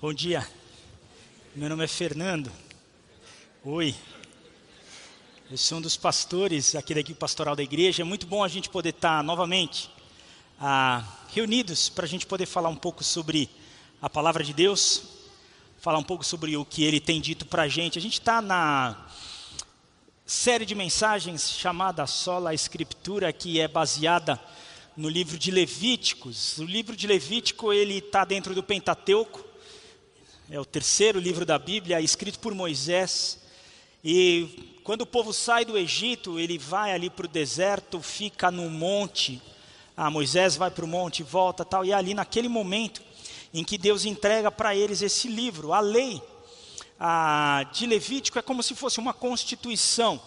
Bom dia. Meu nome é Fernando. Oi. Eu sou um dos pastores aqui da equipe pastoral da igreja. É muito bom a gente poder estar novamente ah, reunidos para a gente poder falar um pouco sobre a palavra de Deus, falar um pouco sobre o que Ele tem dito para a gente. A gente está na série de mensagens chamada Sola Escritura, que é baseada no livro de Levíticos. O livro de Levítico ele está dentro do Pentateuco, é o terceiro livro da Bíblia, escrito por Moisés. E quando o povo sai do Egito, ele vai ali para o deserto, fica no monte. Ah, Moisés vai para o monte, volta tal. E é ali naquele momento em que Deus entrega para eles esse livro, a lei a, de Levítico é como se fosse uma constituição,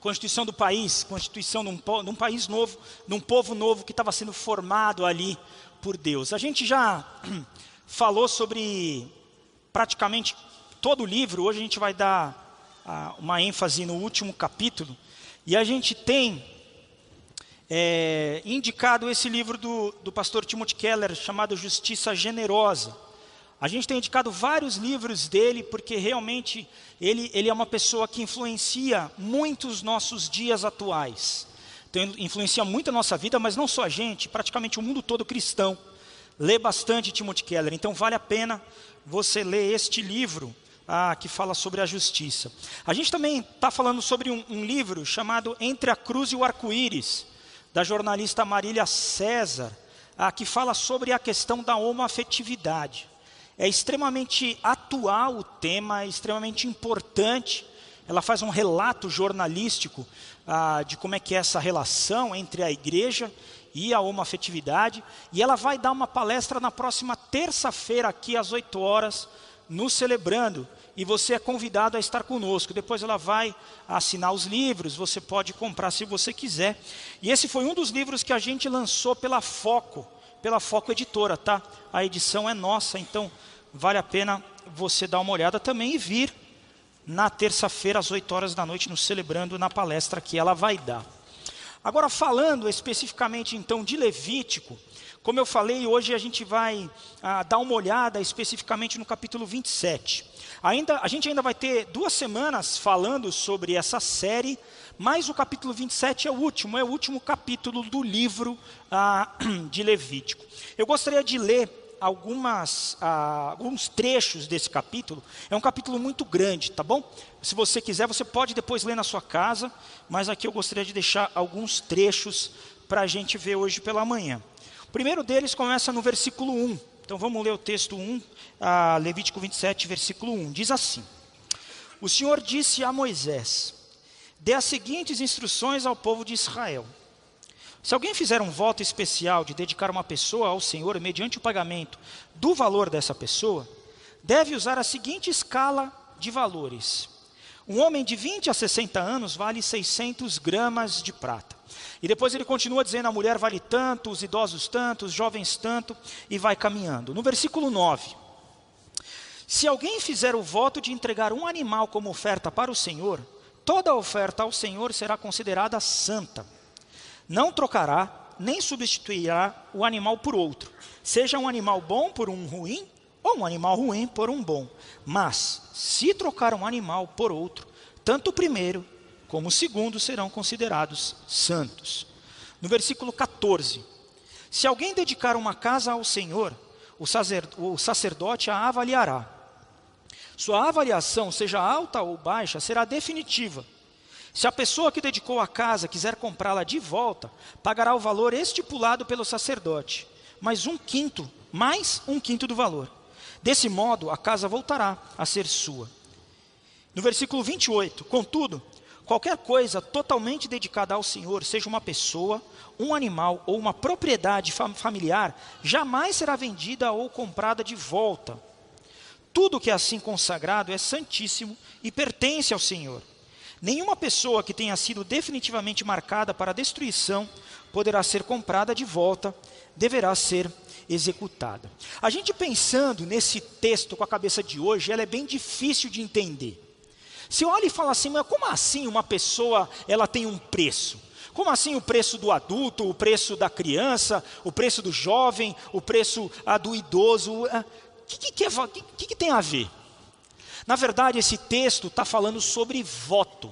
constituição do país, constituição de um, de um país novo, de um povo novo que estava sendo formado ali por Deus. A gente já falou sobre praticamente todo o livro, hoje a gente vai dar uma ênfase no último capítulo, e a gente tem é, indicado esse livro do, do pastor Timothy Keller, chamado Justiça Generosa. A gente tem indicado vários livros dele, porque realmente ele, ele é uma pessoa que influencia muitos nossos dias atuais. Então, influencia muito a nossa vida, mas não só a gente, praticamente o mundo todo cristão. Lê bastante Timothy Keller, então vale a pena você ler este livro ah, que fala sobre a justiça. A gente também está falando sobre um, um livro chamado Entre a Cruz e o Arco-Íris, da jornalista Marília César, ah, que fala sobre a questão da homoafetividade. É extremamente atual o tema, é extremamente importante. Ela faz um relato jornalístico ah, de como é que é essa relação entre a igreja e a homoafetividade. E ela vai dar uma palestra na próxima terça-feira, aqui às 8 horas, no Celebrando. E você é convidado a estar conosco. Depois ela vai assinar os livros, você pode comprar se você quiser. E esse foi um dos livros que a gente lançou pela Foco pela Foco Editora, tá? A edição é nossa, então vale a pena você dar uma olhada também e vir na terça-feira às 8 horas da noite nos celebrando na palestra que ela vai dar. Agora falando especificamente então de Levítico, como eu falei, hoje a gente vai ah, dar uma olhada especificamente no capítulo 27. Ainda, a gente ainda vai ter duas semanas falando sobre essa série, mas o capítulo 27 é o último, é o último capítulo do livro ah, de Levítico. Eu gostaria de ler algumas, ah, alguns trechos desse capítulo. É um capítulo muito grande, tá bom? Se você quiser, você pode depois ler na sua casa, mas aqui eu gostaria de deixar alguns trechos para a gente ver hoje pela manhã. O primeiro deles começa no versículo 1. Então vamos ler o texto 1, ah, Levítico 27, versículo 1. Diz assim: O Senhor disse a Moisés: dê as seguintes instruções ao povo de Israel. Se alguém fizer um voto especial de dedicar uma pessoa ao Senhor mediante o pagamento do valor dessa pessoa, deve usar a seguinte escala de valores. Um homem de 20 a 60 anos vale 600 gramas de prata. E depois ele continua dizendo: a mulher vale tanto, os idosos tanto, os jovens tanto, e vai caminhando. No versículo 9: Se alguém fizer o voto de entregar um animal como oferta para o Senhor, toda oferta ao Senhor será considerada santa. Não trocará, nem substituirá o animal por outro, seja um animal bom por um ruim, ou um animal ruim por um bom. Mas, se trocar um animal por outro, tanto o primeiro como o segundo serão considerados santos. No versículo 14: Se alguém dedicar uma casa ao Senhor, o sacerdote a avaliará sua avaliação, seja alta ou baixa, será definitiva. Se a pessoa que dedicou a casa quiser comprá-la de volta, pagará o valor estipulado pelo sacerdote, mais um quinto, mais um quinto do valor. Desse modo, a casa voltará a ser sua. No versículo 28, contudo, qualquer coisa totalmente dedicada ao Senhor, seja uma pessoa, um animal ou uma propriedade familiar, jamais será vendida ou comprada de volta tudo que é assim consagrado é santíssimo e pertence ao Senhor. Nenhuma pessoa que tenha sido definitivamente marcada para destruição poderá ser comprada de volta, deverá ser executada. A gente pensando nesse texto com a cabeça de hoje, ela é bem difícil de entender. Se olha e fala assim, mas como assim uma pessoa ela tem um preço? Como assim o preço do adulto, o preço da criança, o preço do jovem, o preço ah, do idoso? Ah, que, que, que, é, que, que tem a ver? Na verdade, esse texto está falando sobre voto,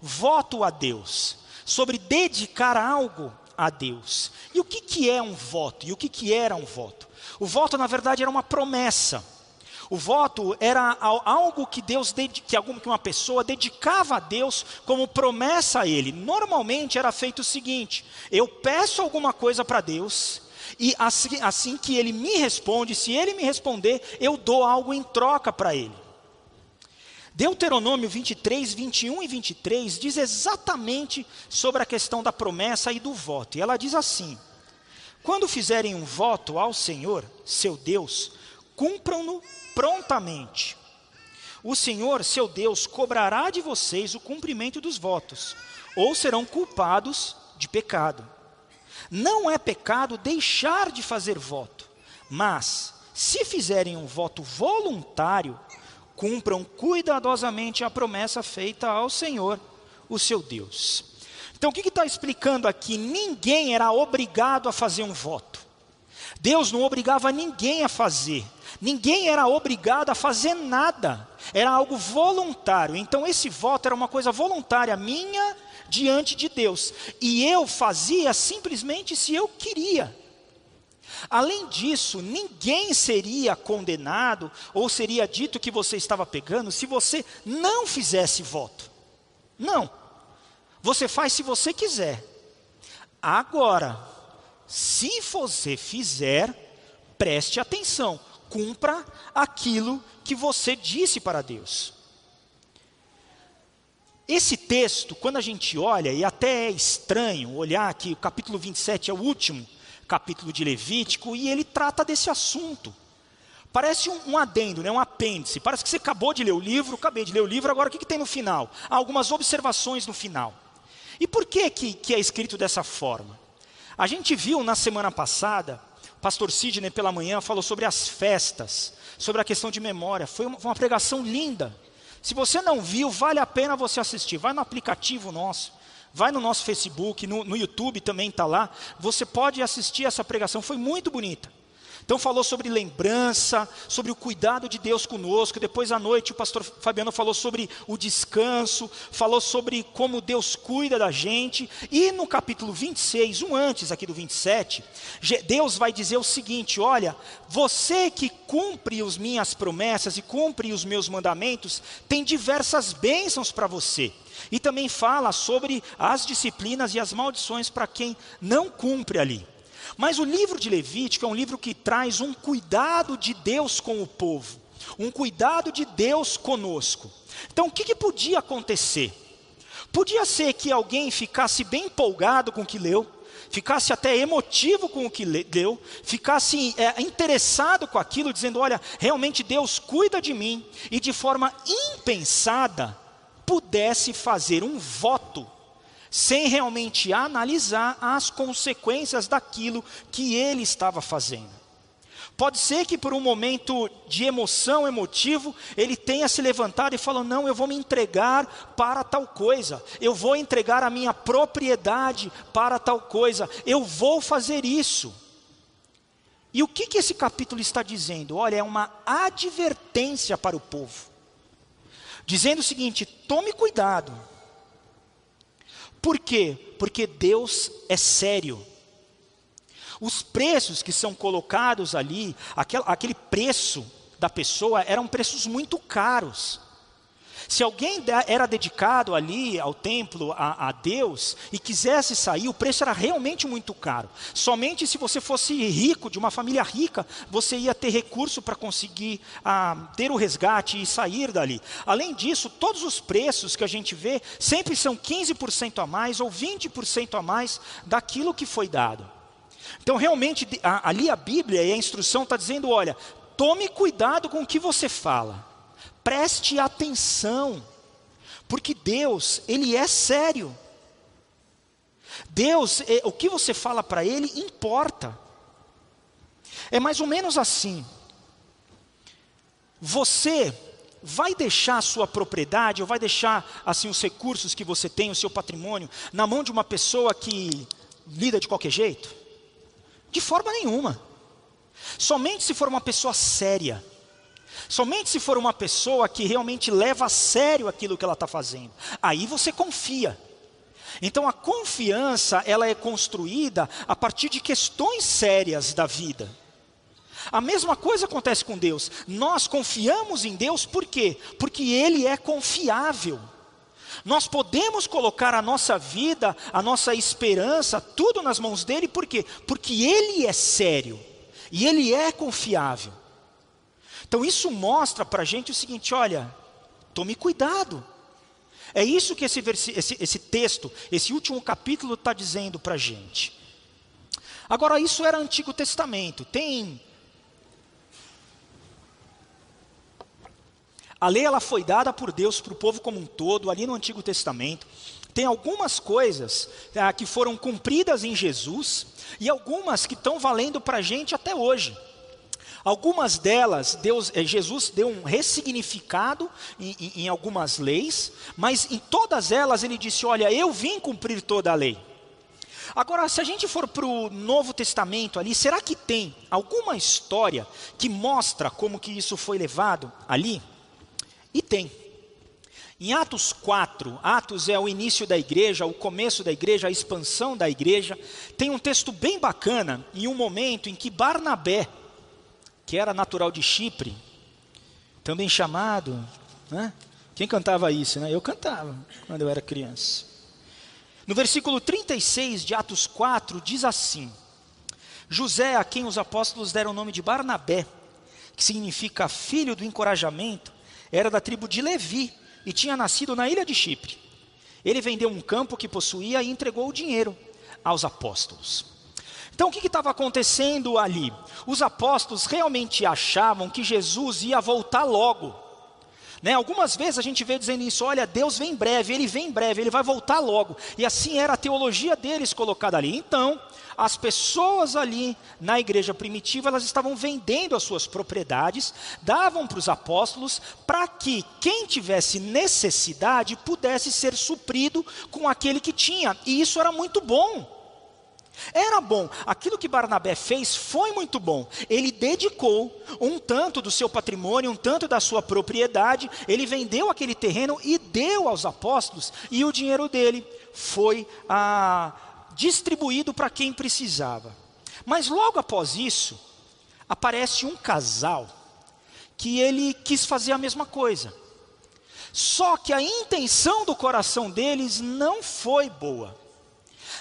voto a Deus, sobre dedicar algo a Deus. E o que, que é um voto? E o que, que era um voto? O voto, na verdade, era uma promessa. O voto era algo que Deus, que uma pessoa dedicava a Deus como promessa a Ele. Normalmente era feito o seguinte: eu peço alguma coisa para Deus e assim, assim que Ele me responde, se Ele me responder, eu dou algo em troca para Ele. Deuteronômio 23, 21 e 23 diz exatamente sobre a questão da promessa e do voto. E ela diz assim: Quando fizerem um voto ao Senhor, seu Deus, cumpram-no prontamente. O Senhor, seu Deus, cobrará de vocês o cumprimento dos votos, ou serão culpados de pecado. Não é pecado deixar de fazer voto, mas, se fizerem um voto voluntário, cumpram cuidadosamente a promessa feita ao Senhor, o seu Deus. Então, o que está explicando aqui? Ninguém era obrigado a fazer um voto. Deus não obrigava ninguém a fazer. Ninguém era obrigado a fazer nada, era algo voluntário. Então, esse voto era uma coisa voluntária minha diante de Deus, e eu fazia simplesmente se eu queria. Além disso, ninguém seria condenado ou seria dito que você estava pegando se você não fizesse voto. Não. Você faz se você quiser. Agora, se você fizer, preste atenção cumpra aquilo que você disse para Deus. Esse texto, quando a gente olha, e até é estranho olhar que o capítulo 27 é o último capítulo de Levítico, e ele trata desse assunto. Parece um, um, adendo, né, um apêndice. Parece que você acabou de ler o livro, acabei de ler o livro, agora o que, que tem no final? Há algumas observações no final. E por que, que, que é escrito dessa forma? A gente viu na semana passada pastor Sidney pela manhã falou sobre as festas, sobre a questão de memória. Foi uma, uma pregação linda. Se você não viu, vale a pena você assistir. Vai no aplicativo nosso, vai no nosso Facebook, no, no YouTube também está lá. Você pode assistir essa pregação, foi muito bonita. Então falou sobre lembrança, sobre o cuidado de Deus conosco. Depois à noite o pastor Fabiano falou sobre o descanso, falou sobre como Deus cuida da gente. E no capítulo 26, um antes aqui do 27, Deus vai dizer o seguinte: olha, você que cumpre as minhas promessas e cumpre os meus mandamentos, tem diversas bênçãos para você. E também fala sobre as disciplinas e as maldições para quem não cumpre ali. Mas o livro de Levítico é um livro que traz um cuidado de Deus com o povo, um cuidado de Deus conosco. Então, o que, que podia acontecer? Podia ser que alguém ficasse bem empolgado com o que leu, ficasse até emotivo com o que leu, ficasse é, interessado com aquilo, dizendo: Olha, realmente Deus cuida de mim, e de forma impensada pudesse fazer um voto sem realmente analisar as consequências daquilo que ele estava fazendo. Pode ser que por um momento de emoção, emotivo, ele tenha se levantado e falou: Não, eu vou me entregar para tal coisa, eu vou entregar a minha propriedade para tal coisa, eu vou fazer isso. E o que, que esse capítulo está dizendo? Olha, é uma advertência para o povo, dizendo o seguinte: tome cuidado por quê? Porque Deus é sério. Os preços que são colocados ali, aquele, preço da pessoa, eram preços muito caros. Se alguém era dedicado ali ao templo, a, a, Deus, e quisesse sair, o preço era realmente muito caro. Somente se você fosse rico, de uma família rica, você ia ter recurso para conseguir ter o resgate e sair dali. Além disso, todos os preços que a gente vê sempre são 15% a mais ou 20% a mais daquilo que foi dado. Então, realmente, ali a Bíblia e a instrução está dizendo: olha, tome cuidado com o que você fala. Preste atenção, porque Deus, Ele é sério. Deus, é, o que você fala para Ele importa. É mais ou menos assim. Você vai deixar a sua propriedade, ou vai deixar assim os recursos que você tem, o seu patrimônio, na mão de uma pessoa que lida de qualquer jeito? De forma nenhuma. Somente se for uma pessoa séria Somente se for uma pessoa que realmente leva a sério aquilo que ela está fazendo. Aí você confia. Então a confiança ela é construída a partir de questões sérias da vida. A mesma coisa acontece com Deus. Nós confiamos em Deus por quê? Porque Ele é confiável. Nós podemos colocar a nossa vida, a nossa esperança, tudo nas mãos dele, por quê? Porque Ele é sério e Ele é confiável. Então isso mostra para a gente o seguinte: olha, tome cuidado. É isso que esse, esse, esse texto, esse último capítulo está dizendo para a gente. Agora, isso era Antigo Testamento. Tem. A lei ela foi dada por Deus para o povo como um todo, ali no Antigo Testamento. Tem algumas coisas ah, que foram cumpridas em Jesus e algumas que estão valendo para a gente até hoje. Algumas delas, Deus, eh, Jesus deu um ressignificado em, em, em algumas leis, mas em todas elas ele disse: Olha, eu vim cumprir toda a lei. Agora, se a gente for para o Novo Testamento ali, será que tem alguma história que mostra como que isso foi levado ali? E tem. Em Atos 4, Atos é o início da igreja, o começo da igreja, a expansão da igreja, tem um texto bem bacana, em um momento em que Barnabé, que era natural de Chipre, também chamado, né? Quem cantava isso, né? Eu cantava quando eu era criança. No versículo 36 de Atos 4 diz assim: José, a quem os apóstolos deram o nome de Barnabé, que significa filho do encorajamento, era da tribo de Levi e tinha nascido na ilha de Chipre. Ele vendeu um campo que possuía e entregou o dinheiro aos apóstolos. Então o que estava acontecendo ali? Os apóstolos realmente achavam que Jesus ia voltar logo. Né? Algumas vezes a gente vê dizendo isso: olha, Deus vem em breve, ele vem em breve, ele vai voltar logo. E assim era a teologia deles colocada ali. Então, as pessoas ali na igreja primitiva, elas estavam vendendo as suas propriedades, davam para os apóstolos, para que quem tivesse necessidade pudesse ser suprido com aquele que tinha. E isso era muito bom. Era bom, aquilo que Barnabé fez foi muito bom. Ele dedicou um tanto do seu patrimônio, um tanto da sua propriedade, ele vendeu aquele terreno e deu aos apóstolos, e o dinheiro dele foi ah, distribuído para quem precisava. Mas logo após isso, aparece um casal que ele quis fazer a mesma coisa. Só que a intenção do coração deles não foi boa.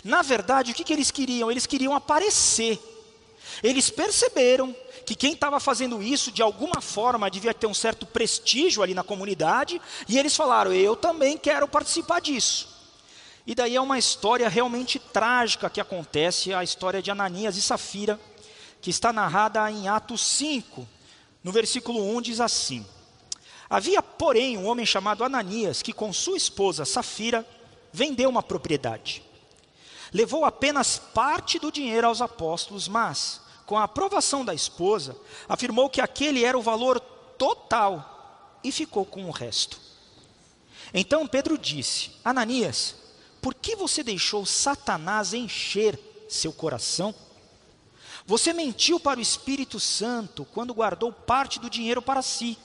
Na verdade, o que, que eles queriam? Eles queriam aparecer. Eles perceberam que quem estava fazendo isso, de alguma forma, devia ter um certo prestígio ali na comunidade, e eles falaram: Eu também quero participar disso. E daí é uma história realmente trágica que acontece, a história de Ananias e Safira, que está narrada em Atos 5, no versículo 1 diz assim: Havia, porém, um homem chamado Ananias, que com sua esposa Safira vendeu uma propriedade levou apenas parte do dinheiro aos apóstolos, mas, com a aprovação da esposa, afirmou que aquele era o valor total e ficou com o resto. Então Pedro disse: Ananias, por que você deixou Satanás encher seu coração? Você mentiu para o Espírito Santo quando guardou parte do dinheiro para si.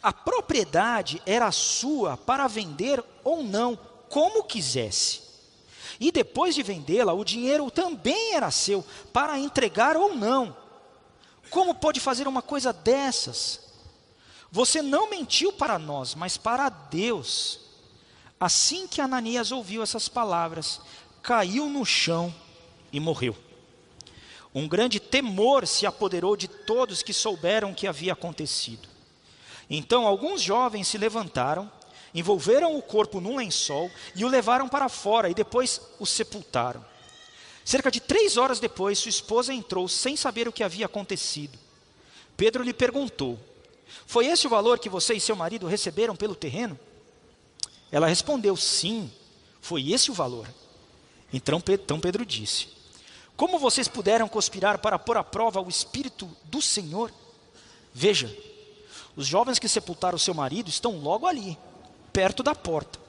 A propriedade era sua para vender ou não, como quisesse. E depois de vendê-la, o dinheiro também era seu, para entregar ou não. Como pode fazer uma coisa dessas? Você não mentiu para nós, mas para Deus. Assim que Ananias ouviu essas palavras, caiu no chão e morreu. Um grande temor se apoderou de todos que souberam o que havia acontecido. Então alguns jovens se levantaram envolveram o corpo num lençol e o levaram para fora e depois o sepultaram. Cerca de três horas depois, sua esposa entrou sem saber o que havia acontecido. Pedro lhe perguntou: Foi esse o valor que você e seu marido receberam pelo terreno? Ela respondeu: Sim, foi esse o valor. Então, então Pedro disse: Como vocês puderam conspirar para pôr à prova o Espírito do Senhor? Veja, os jovens que sepultaram seu marido estão logo ali perto da porta,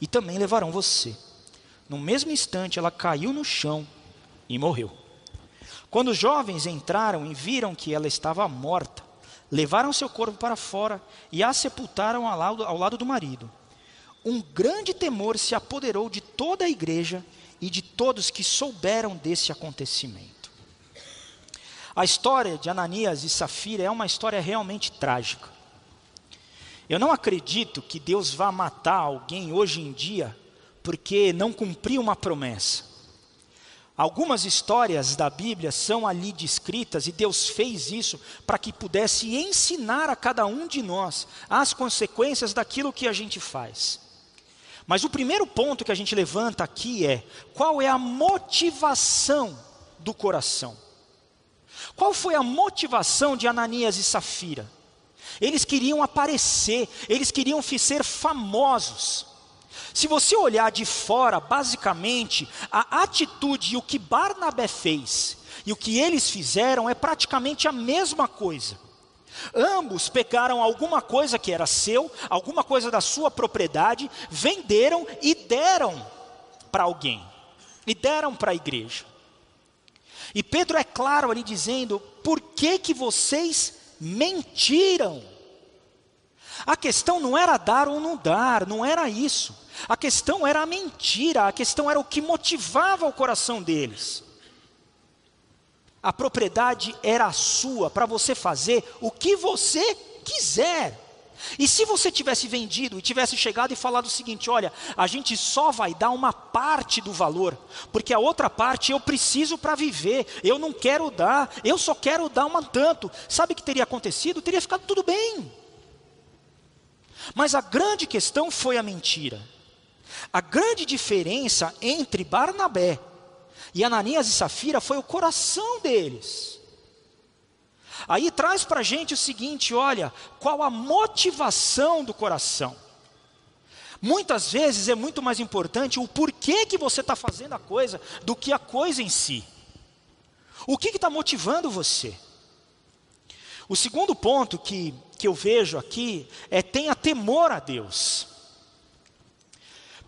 e também levarão você. No mesmo instante, ela caiu no chão e morreu. Quando os jovens entraram e viram que ela estava morta, levaram seu corpo para fora e a sepultaram ao lado, do marido. Um grande temor se apoderou de toda a igreja e de todos que souberam desse acontecimento. A história de Ananias e Safira é uma história realmente trágica. Eu não acredito que Deus vá matar alguém hoje em dia porque não cumpriu uma promessa. Algumas histórias da Bíblia são ali descritas e Deus fez isso para que pudesse ensinar a cada um de nós as consequências daquilo que a gente faz. Mas o primeiro ponto que a gente levanta aqui é: qual é a motivação do coração? Qual foi a motivação de Ananias e Safira? Eles queriam aparecer, eles queriam ser famosos. Se você olhar de fora, basicamente, a atitude e o que Barnabé fez e o que eles fizeram é praticamente a mesma coisa. Ambos pegaram alguma coisa que era seu, alguma coisa da sua propriedade, venderam e deram para alguém, e deram para a igreja. E Pedro é claro ali dizendo: por que, que vocês mentiram? A questão não era dar ou não dar, não era isso. A questão era a mentira, a questão era o que motivava o coração deles. A propriedade era sua para você fazer o que você quiser. E se você tivesse vendido e tivesse chegado e falado o seguinte: olha, a gente só vai dar uma parte do valor, porque a outra parte eu preciso para viver, eu não quero dar, eu só quero dar uma tanto. Sabe o que teria acontecido? Teria ficado tudo bem. Mas a grande questão foi a mentira. A grande diferença entre Barnabé e Ananias e Safira foi o coração deles. Aí traz para a gente o seguinte: olha, qual a motivação do coração? Muitas vezes é muito mais importante o porquê que você está fazendo a coisa do que a coisa em si. O que está motivando você? O segundo ponto que, que eu vejo aqui é tenha temor a Deus.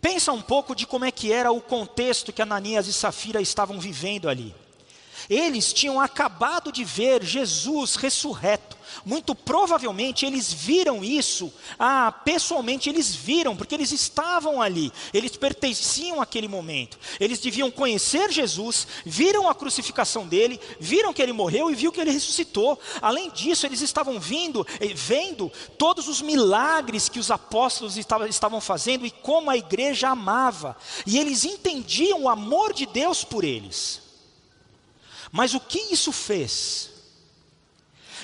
Pensa um pouco de como é que era o contexto que Ananias e Safira estavam vivendo ali. Eles tinham acabado de ver Jesus ressurreto. Muito provavelmente eles viram isso, ah, pessoalmente eles viram, porque eles estavam ali, eles pertenciam àquele momento. Eles deviam conhecer Jesus, viram a crucificação dele, viram que ele morreu e viu que ele ressuscitou. Além disso, eles estavam vindo, eh, vendo todos os milagres que os apóstolos estavam fazendo e como a igreja amava. E eles entendiam o amor de Deus por eles. Mas o que isso fez?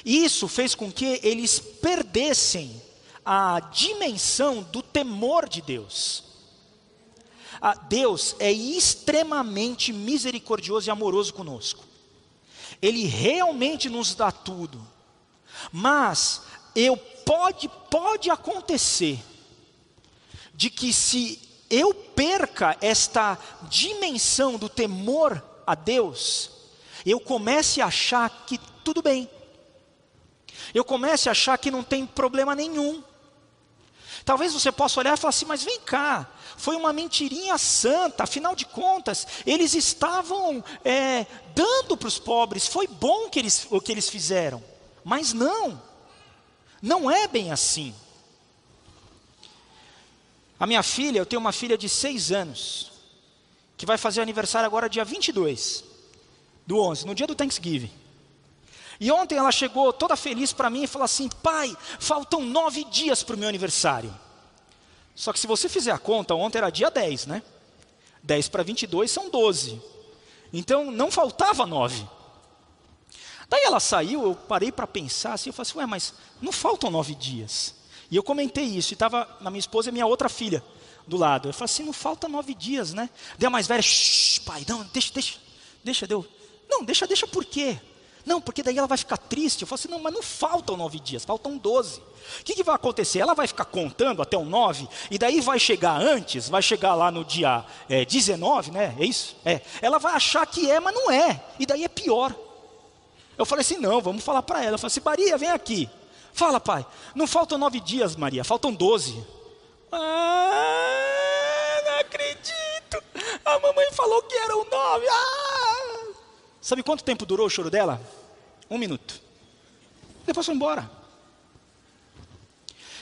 Isso fez com que eles perdessem a dimensão do temor de Deus. Ah, Deus é extremamente misericordioso e amoroso conosco. Ele realmente nos dá tudo. Mas eu pode pode acontecer de que se eu perca esta dimensão do temor a Deus, eu comece a achar que tudo bem. Eu comece a achar que não tem problema nenhum. Talvez você possa olhar e falar assim, mas vem cá, foi uma mentirinha santa, afinal de contas, eles estavam é, dando para os pobres, foi bom que eles, o que eles fizeram. Mas não, não é bem assim. A minha filha, eu tenho uma filha de seis anos, que vai fazer aniversário agora dia 22 do 11, no dia do Thanksgiving. E ontem ela chegou toda feliz para mim e falou assim: pai, faltam nove dias para o meu aniversário. Só que se você fizer a conta, ontem era dia 10, né? 10 para 22 são 12. Então não faltava nove. Daí ela saiu, eu parei para pensar assim, eu falei assim, ué, mas não faltam nove dias. E eu comentei isso, e estava na minha esposa e minha outra filha do lado. Eu falei assim, não falta nove dias, né? Deu mais velha, pai, não, deixa, deixa, deixa, deu. Não, deixa, deixa por quê? Não, porque daí ela vai ficar triste. Eu falo assim, não, mas não faltam nove dias, faltam doze. O que, que, vai acontecer? Ela vai ficar contando até o nove, e daí vai chegar antes, vai chegar lá no dia é, 19, né? É isso? É. Ela vai achar que é, mas não é. E daí é pior. Eu falei assim, não, vamos falar para ela. Eu falei assim, Maria, vem aqui. Fala, pai. Não faltam nove dias, Maria, faltam doze. Ah, não acredito. A mamãe falou que eram nove. Ah! Sabe quanto tempo durou o choro dela? Um minuto. Depois foi embora.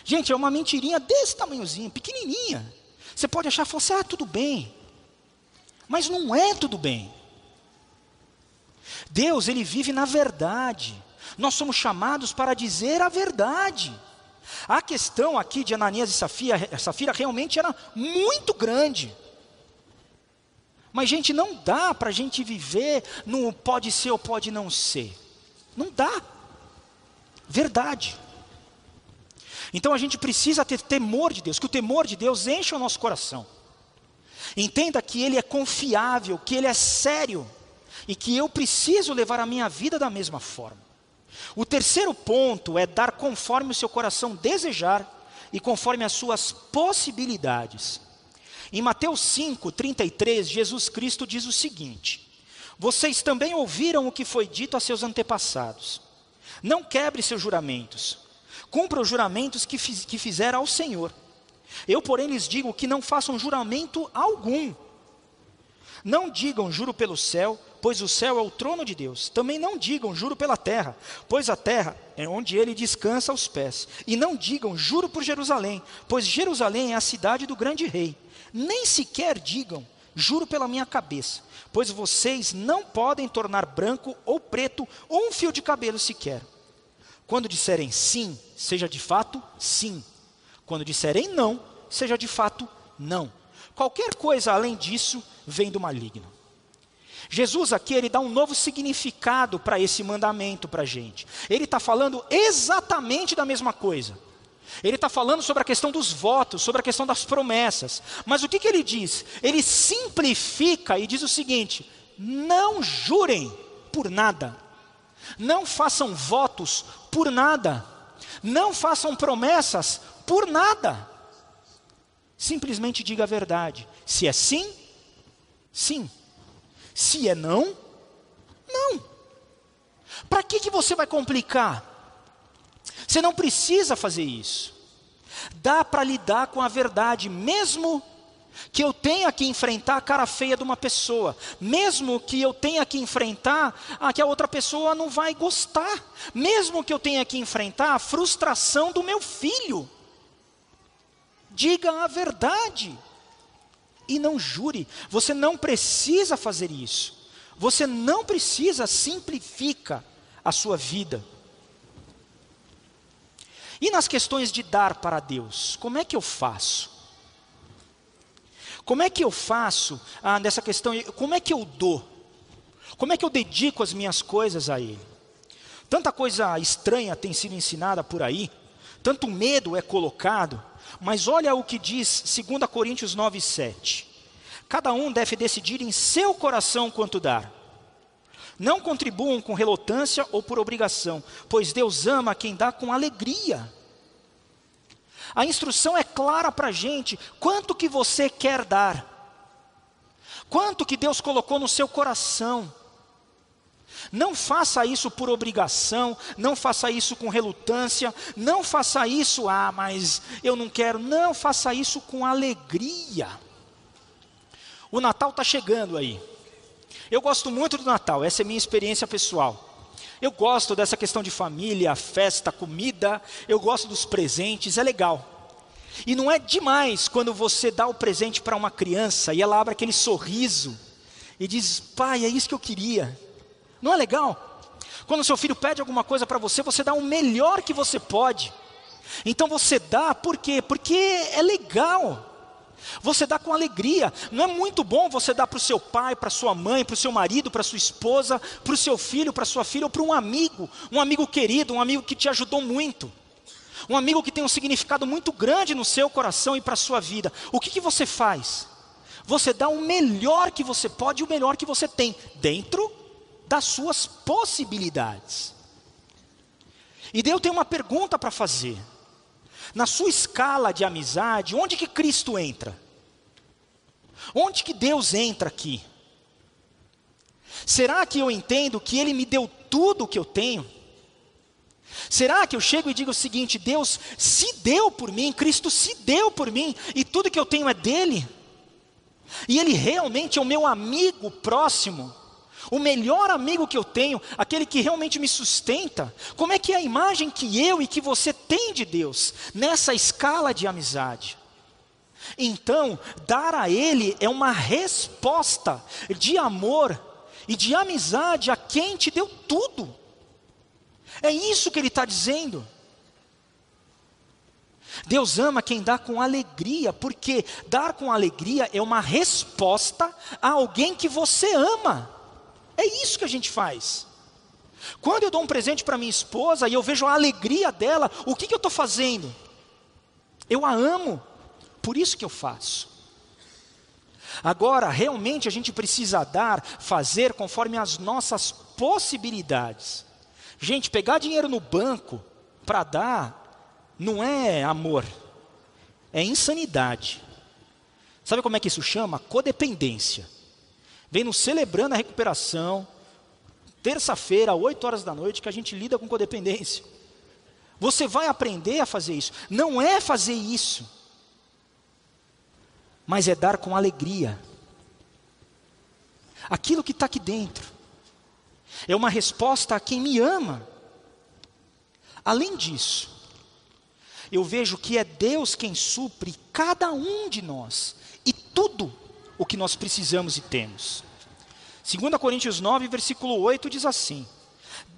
Gente, é uma mentirinha desse tamanhozinho, pequenininha. Você pode achar, falar assim, ah, tudo bem. Mas não é tudo bem. Deus, ele vive na verdade. Nós somos chamados para dizer a verdade. A questão aqui de Ananias e Safira, Safira realmente era muito grande. Mas, gente, não dá para a gente viver no pode ser ou pode não ser. Não dá. Verdade. Então a gente precisa ter temor de Deus, que o temor de Deus enche o nosso coração. Entenda que Ele é confiável, que Ele é sério e que eu preciso levar a minha vida da mesma forma. O terceiro ponto é dar conforme o seu coração desejar e conforme as suas possibilidades. Em Mateus 5, 33, Jesus Cristo diz o seguinte: Vocês também ouviram o que foi dito a seus antepassados. Não quebre seus juramentos. Cumpra os juramentos que, fiz, que fizeram ao Senhor. Eu, porém, lhes digo que não façam juramento algum. Não digam juro pelo céu, pois o céu é o trono de Deus. Também não digam juro pela terra, pois a terra é onde ele descansa aos pés. E não digam juro por Jerusalém, pois Jerusalém é a cidade do grande rei. Nem sequer digam juro pela minha cabeça, pois vocês não podem tornar branco ou preto ou um fio de cabelo sequer. Quando disserem sim, seja de fato sim. Quando disserem não, seja de fato não. Qualquer coisa além disso vem do maligno. Jesus aqui ele dá um novo significado para esse mandamento para a gente. Ele está falando exatamente da mesma coisa. Ele está falando sobre a questão dos votos, sobre a questão das promessas. Mas o que, que ele diz? Ele simplifica e diz o seguinte: não jurem por nada, não façam votos por nada, não façam promessas por nada. Simplesmente diga a verdade. Se é sim, sim. Se é não, não. Para que, que você vai complicar? Você não precisa fazer isso. Dá para lidar com a verdade, mesmo que eu tenha que enfrentar a cara feia de uma pessoa, mesmo que eu tenha que enfrentar a que a outra pessoa não vai gostar, mesmo que eu tenha que enfrentar a frustração do meu filho. Diga a verdade e não jure. Você não precisa fazer isso. Você não precisa, simplifica a sua vida. E nas questões de dar para Deus, como é que eu faço? Como é que eu faço ah, nessa questão? Como é que eu dou? Como é que eu dedico as minhas coisas a Ele? Tanta coisa estranha tem sido ensinada por aí, tanto medo é colocado, mas olha o que diz 2 Coríntios 9, 7. Cada um deve decidir em seu coração quanto dar. Não contribuam com relutância ou por obrigação, pois Deus ama quem dá com alegria. A instrução é clara para a gente: quanto que você quer dar? Quanto que Deus colocou no seu coração? Não faça isso por obrigação, não faça isso com relutância, não faça isso, ah, mas eu não quero. Não, faça isso com alegria. O Natal está chegando aí. Eu gosto muito do Natal, essa é minha experiência pessoal. Eu gosto dessa questão de família, festa, comida, eu gosto dos presentes, é legal. E não é demais quando você dá o presente para uma criança e ela abre aquele sorriso e diz: Pai, é isso que eu queria. Não é legal? Quando seu filho pede alguma coisa para você, você dá o melhor que você pode. Então você dá, por quê? Porque é legal. Você dá com alegria. Não é muito bom você dar para o seu pai, para sua mãe, para o seu marido, para sua esposa, para o seu filho, para sua filha ou para um amigo, um amigo querido, um amigo que te ajudou muito. Um amigo que tem um significado muito grande no seu coração e para a sua vida. O que, que você faz? Você dá o melhor que você pode e o melhor que você tem, dentro das suas possibilidades. E Deus tem uma pergunta para fazer. Na sua escala de amizade, onde que Cristo entra? Onde que Deus entra aqui? Será que eu entendo que Ele me deu tudo o que eu tenho? Será que eu chego e digo o seguinte: Deus se deu por mim, Cristo se deu por mim, e tudo que eu tenho é dele? E Ele realmente é o meu amigo próximo? O melhor amigo que eu tenho, aquele que realmente me sustenta, como é que é a imagem que eu e que você tem de Deus nessa escala de amizade? Então, dar a Ele é uma resposta de amor e de amizade a quem te deu tudo. É isso que Ele está dizendo. Deus ama quem dá com alegria, porque dar com alegria é uma resposta a alguém que você ama. É isso que a gente faz. Quando eu dou um presente para minha esposa e eu vejo a alegria dela, o que, que eu estou fazendo? Eu a amo, por isso que eu faço. Agora, realmente a gente precisa dar, fazer conforme as nossas possibilidades. Gente, pegar dinheiro no banco para dar não é amor, é insanidade. Sabe como é que isso chama? Codependência. Vem nos celebrando a recuperação, terça-feira, 8 horas da noite, que a gente lida com codependência. Você vai aprender a fazer isso. Não é fazer isso, mas é dar com alegria. Aquilo que está aqui dentro é uma resposta a quem me ama. Além disso, eu vejo que é Deus quem supre cada um de nós e tudo o que nós precisamos e temos. 2 Coríntios 9, versículo 8 diz assim: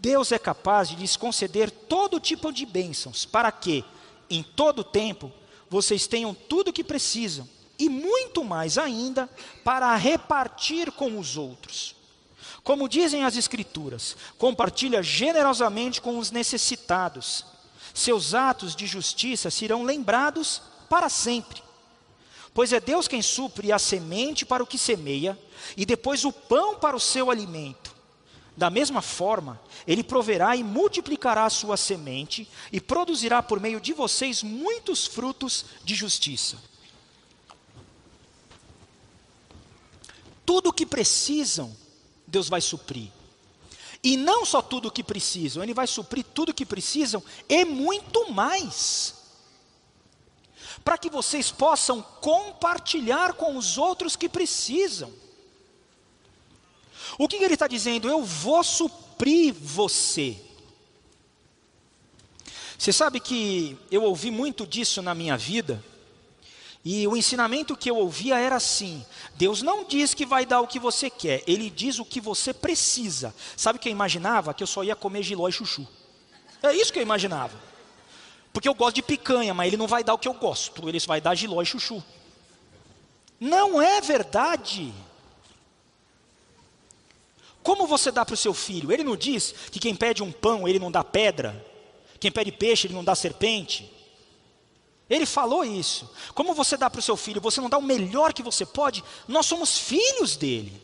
Deus é capaz de lhes conceder todo tipo de bênçãos, para que, em todo tempo, vocês tenham tudo o que precisam, e muito mais ainda, para repartir com os outros. Como dizem as Escrituras, compartilha generosamente com os necessitados seus atos de justiça serão lembrados para sempre. Pois é Deus quem supre a semente para o que semeia, e depois o pão para o seu alimento. Da mesma forma, Ele proverá e multiplicará a sua semente, e produzirá por meio de vocês muitos frutos de justiça. Tudo o que precisam, Deus vai suprir. E não só tudo o que precisam, Ele vai suprir tudo o que precisam e muito mais. Para que vocês possam compartilhar com os outros que precisam. O que, Ele está dizendo? Eu vou suprir você. Você sabe que eu ouvi muito disso na minha vida. E o ensinamento que eu ouvia era assim: Deus não diz que vai dar o que você quer, Ele diz o que você precisa. Sabe o que eu imaginava? Que eu só ia comer giló e chuchu. É isso que eu imaginava. Porque eu gosto de picanha, mas Ele não vai dar o que eu gosto, Ele vai dar giló e chuchu. Não é verdade. Como você dá para o seu filho? Ele não diz que quem pede um pão, ele não dá pedra. Quem pede peixe, ele não dá serpente. Ele falou isso. Como você dá para o seu filho? Você não dá o melhor que você pode? Nós somos filhos dele.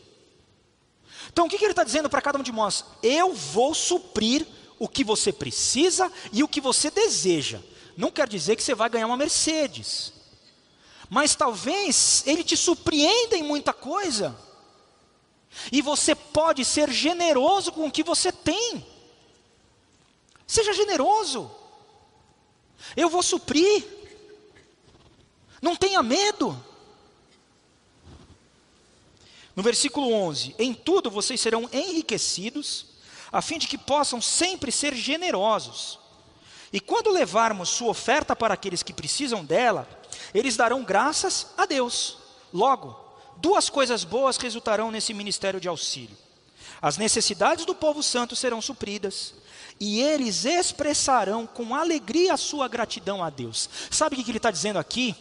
Então o que, que ele está dizendo para cada um de nós? Eu vou suprir o que você precisa e o que você deseja. Não quer dizer que você vai ganhar uma Mercedes. Mas talvez ele te surpreenda em muita coisa. E você pode ser generoso com o que você tem. Seja generoso. Eu vou suprir. Não tenha medo. No versículo 11: Em tudo vocês serão enriquecidos, a fim de que possam sempre ser generosos. E quando levarmos sua oferta para aqueles que precisam dela, eles darão graças a Deus. Logo, duas coisas boas resultarão nesse ministério de auxílio: as necessidades do povo santo serão supridas, e eles expressarão com alegria a sua gratidão a Deus. Sabe o que ele está dizendo aqui?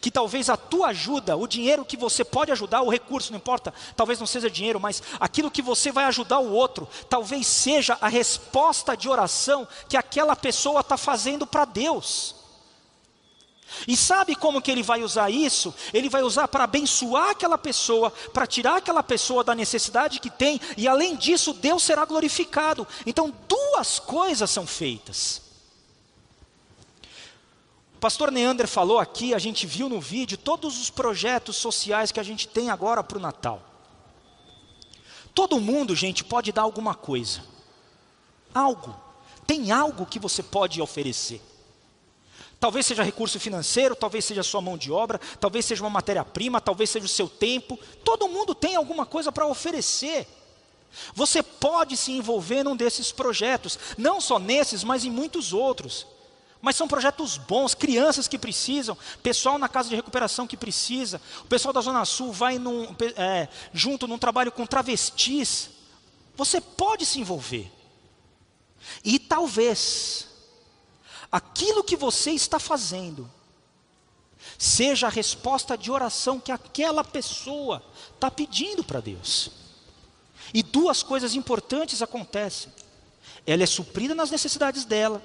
Que talvez a tua ajuda, o dinheiro que você pode ajudar, o recurso, não importa, talvez não seja dinheiro, mas aquilo que você vai ajudar o outro, talvez seja a resposta de oração que aquela pessoa está fazendo para Deus. E sabe como que ele vai usar isso? Ele vai usar para abençoar aquela pessoa, para tirar aquela pessoa da necessidade que tem, e além disso, Deus será glorificado. Então, duas coisas são feitas pastor Neander falou aqui, a gente viu no vídeo, todos os projetos sociais que a gente tem agora para o Natal. Todo mundo, gente, pode dar alguma coisa. Algo. Tem algo que você pode oferecer. Talvez seja recurso financeiro, talvez seja sua mão de obra, talvez seja uma matéria-prima, talvez seja o seu tempo. Todo mundo tem alguma coisa para oferecer. Você pode se envolver num desses projetos, não só nesses, mas em muitos outros. Mas são projetos bons, crianças que precisam, pessoal na casa de recuperação que precisa, o pessoal da Zona Sul vai num, é, junto num trabalho com travestis. Você pode se envolver. E talvez aquilo que você está fazendo seja a resposta de oração que aquela pessoa está pedindo para Deus. E duas coisas importantes acontecem. Ela é suprida nas necessidades dela,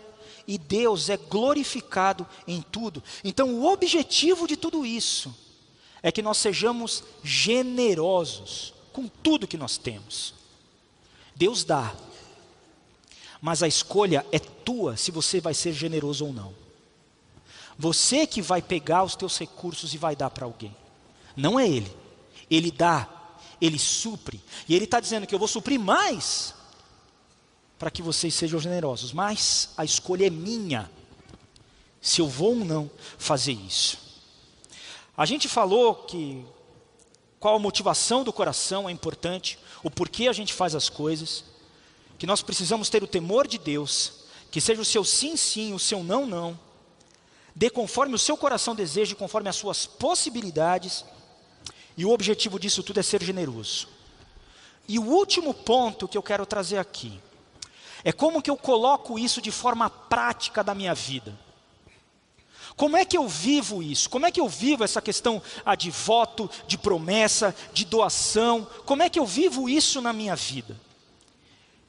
e Deus é glorificado em tudo. Então, o objetivo de tudo isso é que nós sejamos generosos com tudo que nós temos. Deus dá, mas a escolha é tua se você vai ser generoso ou não. Você que vai pegar os teus recursos e vai dar para alguém. Não é ele. Ele dá, ele supre. E ele está dizendo que eu vou suprir mais para que vocês sejam generosos. Mas a escolha é minha. Se eu vou ou não fazer isso. A gente falou que qual a motivação do coração é importante, o porquê a gente faz as coisas que nós precisamos ter o temor de Deus, que seja o seu sim, sim, o seu não, não. Dê conforme o seu coração deseja, conforme as suas possibilidades. E o objetivo disso tudo é ser generoso. E o último ponto que eu quero trazer aqui é como que eu coloco isso de forma prática da minha vida. Como é que eu vivo isso? Como é que eu vivo essa questão ah, de voto, de promessa, de doação? Como é que eu vivo isso na minha vida?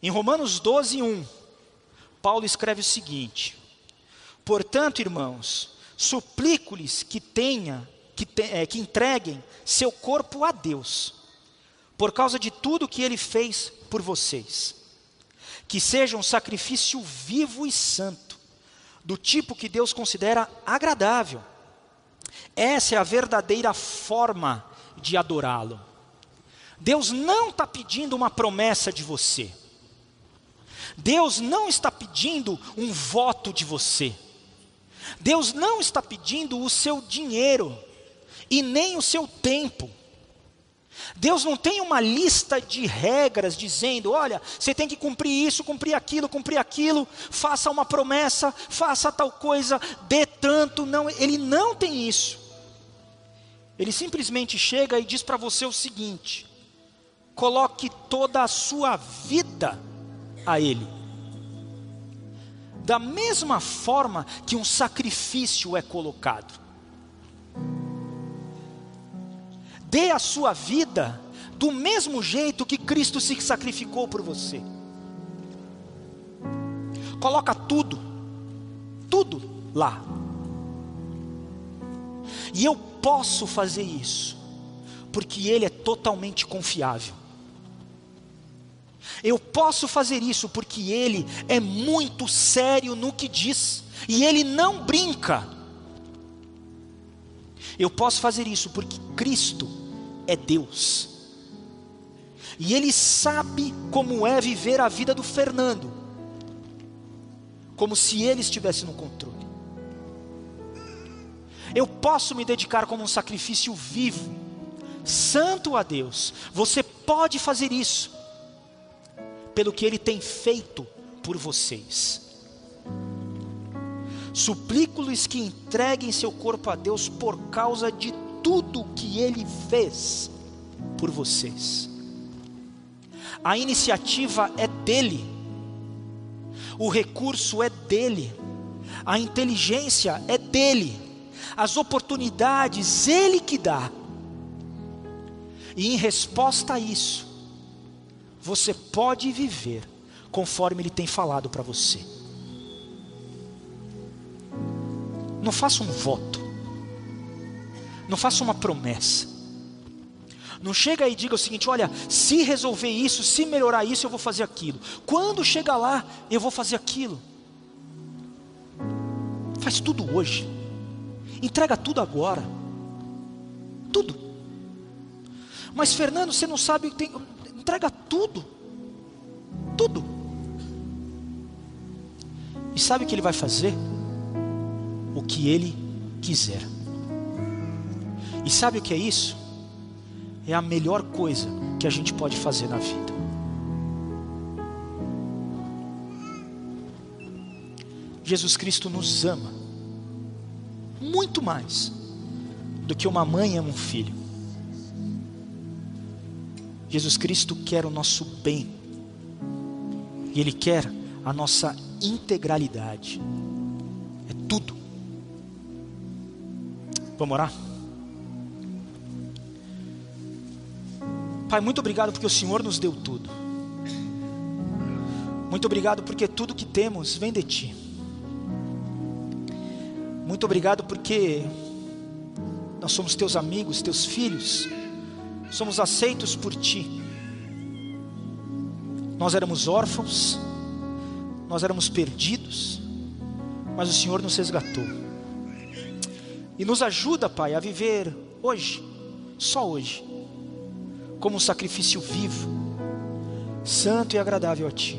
Em Romanos 12, 1, Paulo escreve o seguinte: Portanto, irmãos, suplico-lhes que tenha, que, te, é, que entreguem seu corpo a Deus, por causa de tudo que ele fez por vocês. Que seja um sacrifício vivo e santo, do tipo que Deus considera agradável. Essa é a verdadeira forma de adorá-lo. Deus não está pedindo uma promessa de você. Deus não está pedindo um voto de você. Deus não está pedindo o seu dinheiro e nem o seu tempo. Deus não tem uma lista de regras dizendo: olha, você tem que cumprir isso, cumprir aquilo, cumprir aquilo, faça uma promessa, faça tal coisa, dê tanto. Não, Ele não tem isso. Ele simplesmente chega e diz para você o seguinte: coloque toda a sua vida a Ele. Da mesma forma que um sacrifício é colocado. Dê a sua vida do mesmo jeito que Cristo se sacrificou por você. Coloca tudo, tudo lá. E eu posso fazer isso, porque Ele é totalmente confiável. Eu posso fazer isso porque ele é muito sério no que diz e ele não brinca. Eu posso fazer isso porque Cristo é Deus. E ele sabe como é viver a vida do Fernando, como se ele estivesse no controle. Eu posso me dedicar como um sacrifício vivo, santo a Deus. Você pode fazer isso pelo que Ele tem feito por vocês. Suplico-lhes que entreguem seu corpo a Deus por causa de tudo que Ele fez por vocês. A iniciativa é dele, o recurso é dele, a inteligência é dele, as oportunidades ele que dá. E em resposta a isso, você pode viver conforme Ele tem falado para você. Não faça um voto, não faça uma promessa. Não chega e diga o seguinte: olha, se resolver isso, se melhorar isso, eu vou fazer aquilo. Quando chegar lá, eu vou fazer aquilo. Faz tudo hoje. Entrega tudo agora. Tudo. Mas Fernando, você não sabe, tem, entrega tudo. Tudo. E sabe o que ele vai fazer? O que ele quiser. E sabe o que é isso? É a melhor coisa que a gente pode fazer na vida. Jesus Cristo nos ama muito mais do que uma mãe ama um filho. Jesus Cristo quer o nosso bem, e Ele quer a nossa integralidade, é tudo. Vamos orar? Pai, muito obrigado porque o Senhor nos deu tudo. Muito obrigado porque tudo que temos vem de Ti. Muito obrigado porque nós somos Teus amigos, Teus filhos, somos aceitos por Ti. Nós éramos órfãos, nós éramos perdidos, mas o Senhor nos resgatou. E nos ajuda, Pai, a viver hoje, só hoje, como um sacrifício vivo, santo e agradável a Ti.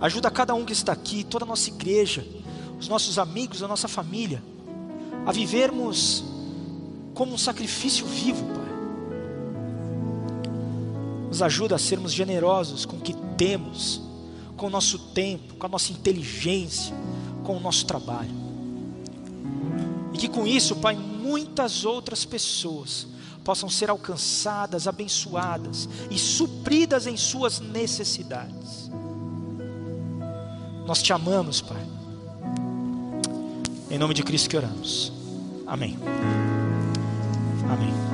Ajuda cada um que está aqui, toda a nossa igreja, os nossos amigos, a nossa família, a vivermos como um sacrifício vivo, Pai. Nos ajuda a sermos generosos com o que temos, com o nosso tempo, com a nossa inteligência, com o nosso trabalho. E que com isso, Pai, muitas outras pessoas possam ser alcançadas, abençoadas e supridas em suas necessidades. Nós te amamos, Pai. Em nome de Cristo que oramos. Amém. Amém.